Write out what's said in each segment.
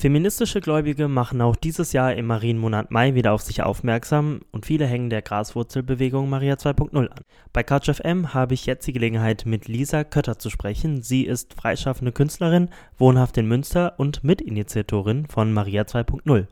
Feministische Gläubige machen auch dieses Jahr im Marienmonat Mai wieder auf sich aufmerksam und viele hängen der Graswurzelbewegung Maria 2.0 an. Bei CouchFM habe ich jetzt die Gelegenheit, mit Lisa Kötter zu sprechen. Sie ist freischaffende Künstlerin, wohnhaft in Münster und Mitinitiatorin von Maria 2.0.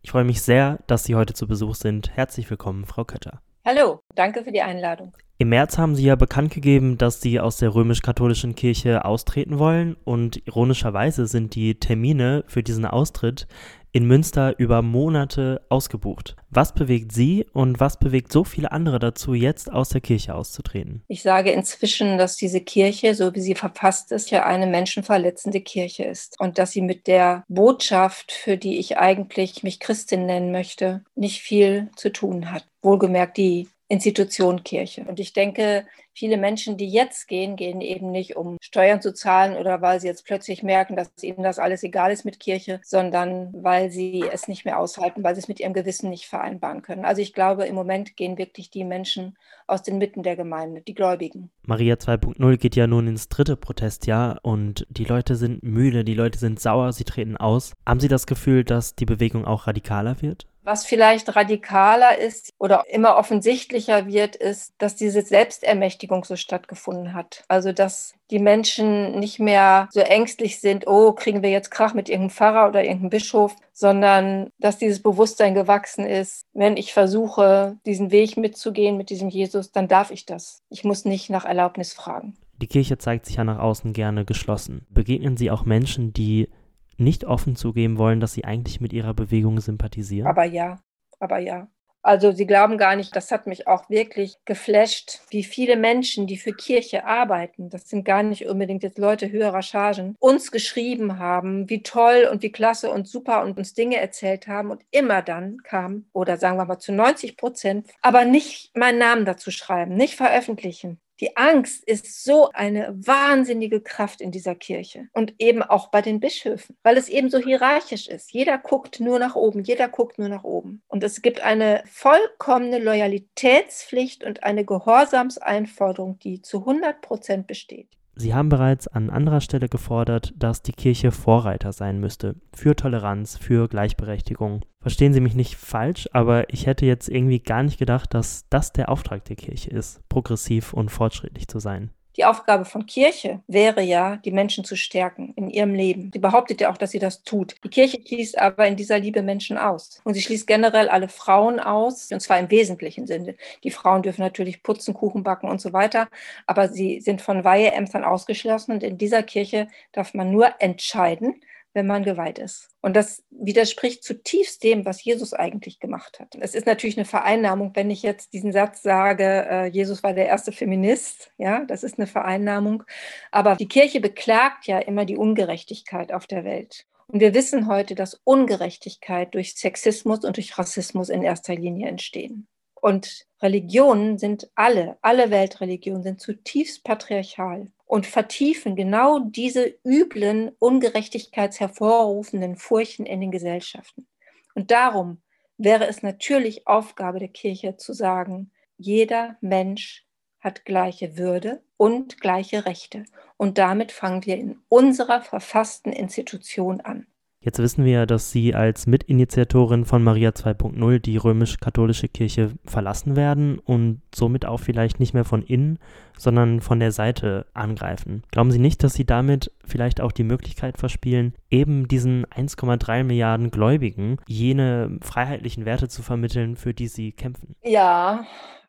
Ich freue mich sehr, dass Sie heute zu Besuch sind. Herzlich willkommen, Frau Kötter. Hallo, danke für die Einladung. Im März haben Sie ja bekannt gegeben, dass Sie aus der römisch-katholischen Kirche austreten wollen und ironischerweise sind die Termine für diesen Austritt in Münster über Monate ausgebucht. Was bewegt Sie und was bewegt so viele andere dazu, jetzt aus der Kirche auszutreten? Ich sage inzwischen, dass diese Kirche, so wie sie verfasst ist, ja eine menschenverletzende Kirche ist und dass sie mit der Botschaft, für die ich eigentlich mich Christin nennen möchte, nicht viel zu tun hat. Wohlgemerkt die Institution Kirche. Und ich denke, viele Menschen, die jetzt gehen, gehen eben nicht, um Steuern zu zahlen oder weil sie jetzt plötzlich merken, dass ihnen das alles egal ist mit Kirche, sondern weil sie es nicht mehr aushalten, weil sie es mit ihrem Gewissen nicht vereinbaren können. Also ich glaube, im Moment gehen wirklich die Menschen aus den Mitten der Gemeinde, die Gläubigen. Maria 2.0 geht ja nun ins dritte Protestjahr und die Leute sind müde, die Leute sind sauer, sie treten aus. Haben Sie das Gefühl, dass die Bewegung auch radikaler wird? Was vielleicht radikaler ist oder immer offensichtlicher wird, ist, dass diese Selbstermächtigung so stattgefunden hat. Also, dass die Menschen nicht mehr so ängstlich sind, oh, kriegen wir jetzt Krach mit irgendeinem Pfarrer oder irgendeinem Bischof, sondern dass dieses Bewusstsein gewachsen ist, wenn ich versuche, diesen Weg mitzugehen mit diesem Jesus, dann darf ich das. Ich muss nicht nach Erlaubnis fragen. Die Kirche zeigt sich ja nach außen gerne geschlossen. Begegnen Sie auch Menschen, die nicht offen zugeben wollen, dass sie eigentlich mit ihrer Bewegung sympathisieren? Aber ja, aber ja. Also sie glauben gar nicht, das hat mich auch wirklich geflasht, wie viele Menschen, die für Kirche arbeiten, das sind gar nicht unbedingt jetzt Leute höherer Chargen, uns geschrieben haben, wie toll und wie klasse und super und uns Dinge erzählt haben und immer dann kam, oder sagen wir mal zu 90 Prozent, aber nicht meinen Namen dazu schreiben, nicht veröffentlichen. Die Angst ist so eine wahnsinnige Kraft in dieser Kirche und eben auch bei den Bischöfen, weil es eben so hierarchisch ist. Jeder guckt nur nach oben, jeder guckt nur nach oben. Und es gibt eine vollkommene Loyalitätspflicht und eine Gehorsamseinforderung, die zu 100 Prozent besteht. Sie haben bereits an anderer Stelle gefordert, dass die Kirche Vorreiter sein müsste für Toleranz, für Gleichberechtigung. Verstehen Sie mich nicht falsch, aber ich hätte jetzt irgendwie gar nicht gedacht, dass das der Auftrag der Kirche ist, progressiv und fortschrittlich zu sein. Die Aufgabe von Kirche wäre ja, die Menschen zu stärken in ihrem Leben. Sie behauptet ja auch, dass sie das tut. Die Kirche schließt aber in dieser Liebe Menschen aus. Und sie schließt generell alle Frauen aus, und zwar im wesentlichen Sinne. Die Frauen dürfen natürlich putzen, Kuchen backen und so weiter, aber sie sind von Weiheämtern ausgeschlossen. Und in dieser Kirche darf man nur entscheiden, wenn man geweiht ist. Und das widerspricht zutiefst dem, was Jesus eigentlich gemacht hat. Es ist natürlich eine Vereinnahmung, wenn ich jetzt diesen Satz sage, äh, Jesus war der erste Feminist. Ja, das ist eine Vereinnahmung. Aber die Kirche beklagt ja immer die Ungerechtigkeit auf der Welt. Und wir wissen heute, dass Ungerechtigkeit durch Sexismus und durch Rassismus in erster Linie entstehen. Und Religionen sind alle, alle Weltreligionen sind zutiefst patriarchal und vertiefen genau diese üblen, ungerechtigkeitshervorrufenden Furchen in den Gesellschaften. Und darum wäre es natürlich Aufgabe der Kirche zu sagen, jeder Mensch hat gleiche Würde und gleiche Rechte. Und damit fangen wir in unserer verfassten Institution an. Jetzt wissen wir ja, dass Sie als Mitinitiatorin von Maria 2.0 die römisch-katholische Kirche verlassen werden und somit auch vielleicht nicht mehr von innen, sondern von der Seite angreifen. Glauben Sie nicht, dass Sie damit vielleicht auch die Möglichkeit verspielen, eben diesen 1,3 Milliarden Gläubigen jene freiheitlichen Werte zu vermitteln, für die Sie kämpfen? Ja,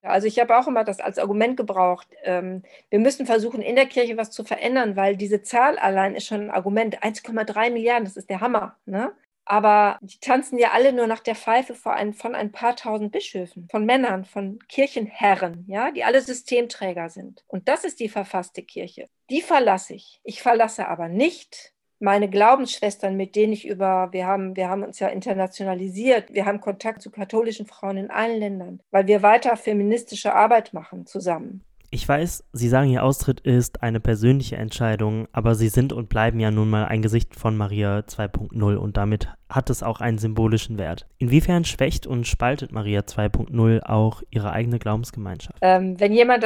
also ich habe auch immer das als Argument gebraucht. Ähm, wir müssen versuchen, in der Kirche was zu verändern, weil diese Zahl allein ist schon ein Argument. 1,3 Milliarden, das ist der Hammer. Ne? Aber die tanzen ja alle nur nach der Pfeife ein, von ein paar tausend Bischöfen, von Männern, von Kirchenherren, ja, die alle Systemträger sind. Und das ist die verfasste Kirche. Die verlasse ich. Ich verlasse aber nicht meine Glaubensschwestern, mit denen ich über, wir haben, wir haben uns ja internationalisiert, wir haben Kontakt zu katholischen Frauen in allen Ländern, weil wir weiter feministische Arbeit machen zusammen. Ich weiß, Sie sagen, Ihr Austritt ist eine persönliche Entscheidung, aber Sie sind und bleiben ja nun mal ein Gesicht von Maria 2.0 und damit hat es auch einen symbolischen Wert. Inwiefern schwächt und spaltet Maria 2.0 auch ihre eigene Glaubensgemeinschaft? Ähm, wenn jemand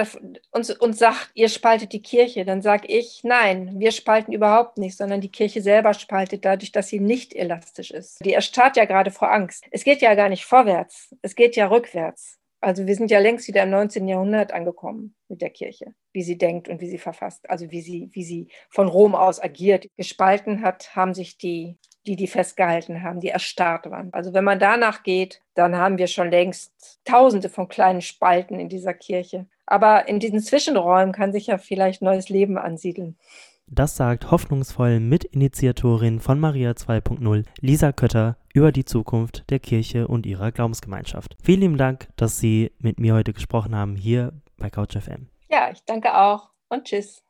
uns, uns sagt, ihr spaltet die Kirche, dann sage ich, nein, wir spalten überhaupt nicht, sondern die Kirche selber spaltet dadurch, dass sie nicht elastisch ist. Die erstarrt ja gerade vor Angst. Es geht ja gar nicht vorwärts, es geht ja rückwärts. Also wir sind ja längst wieder im 19. Jahrhundert angekommen mit der Kirche, wie sie denkt und wie sie verfasst, also wie sie, wie sie von Rom aus agiert. Gespalten hat, haben sich die, die, die festgehalten haben, die erstarrt waren. Also wenn man danach geht, dann haben wir schon längst tausende von kleinen Spalten in dieser Kirche. Aber in diesen Zwischenräumen kann sich ja vielleicht neues Leben ansiedeln. Das sagt hoffnungsvoll Mitinitiatorin von Maria 2.0 Lisa Kötter über die Zukunft der Kirche und ihrer Glaubensgemeinschaft. Vielen lieben Dank, dass Sie mit mir heute gesprochen haben hier bei CouchFM. Ja, ich danke auch und tschüss.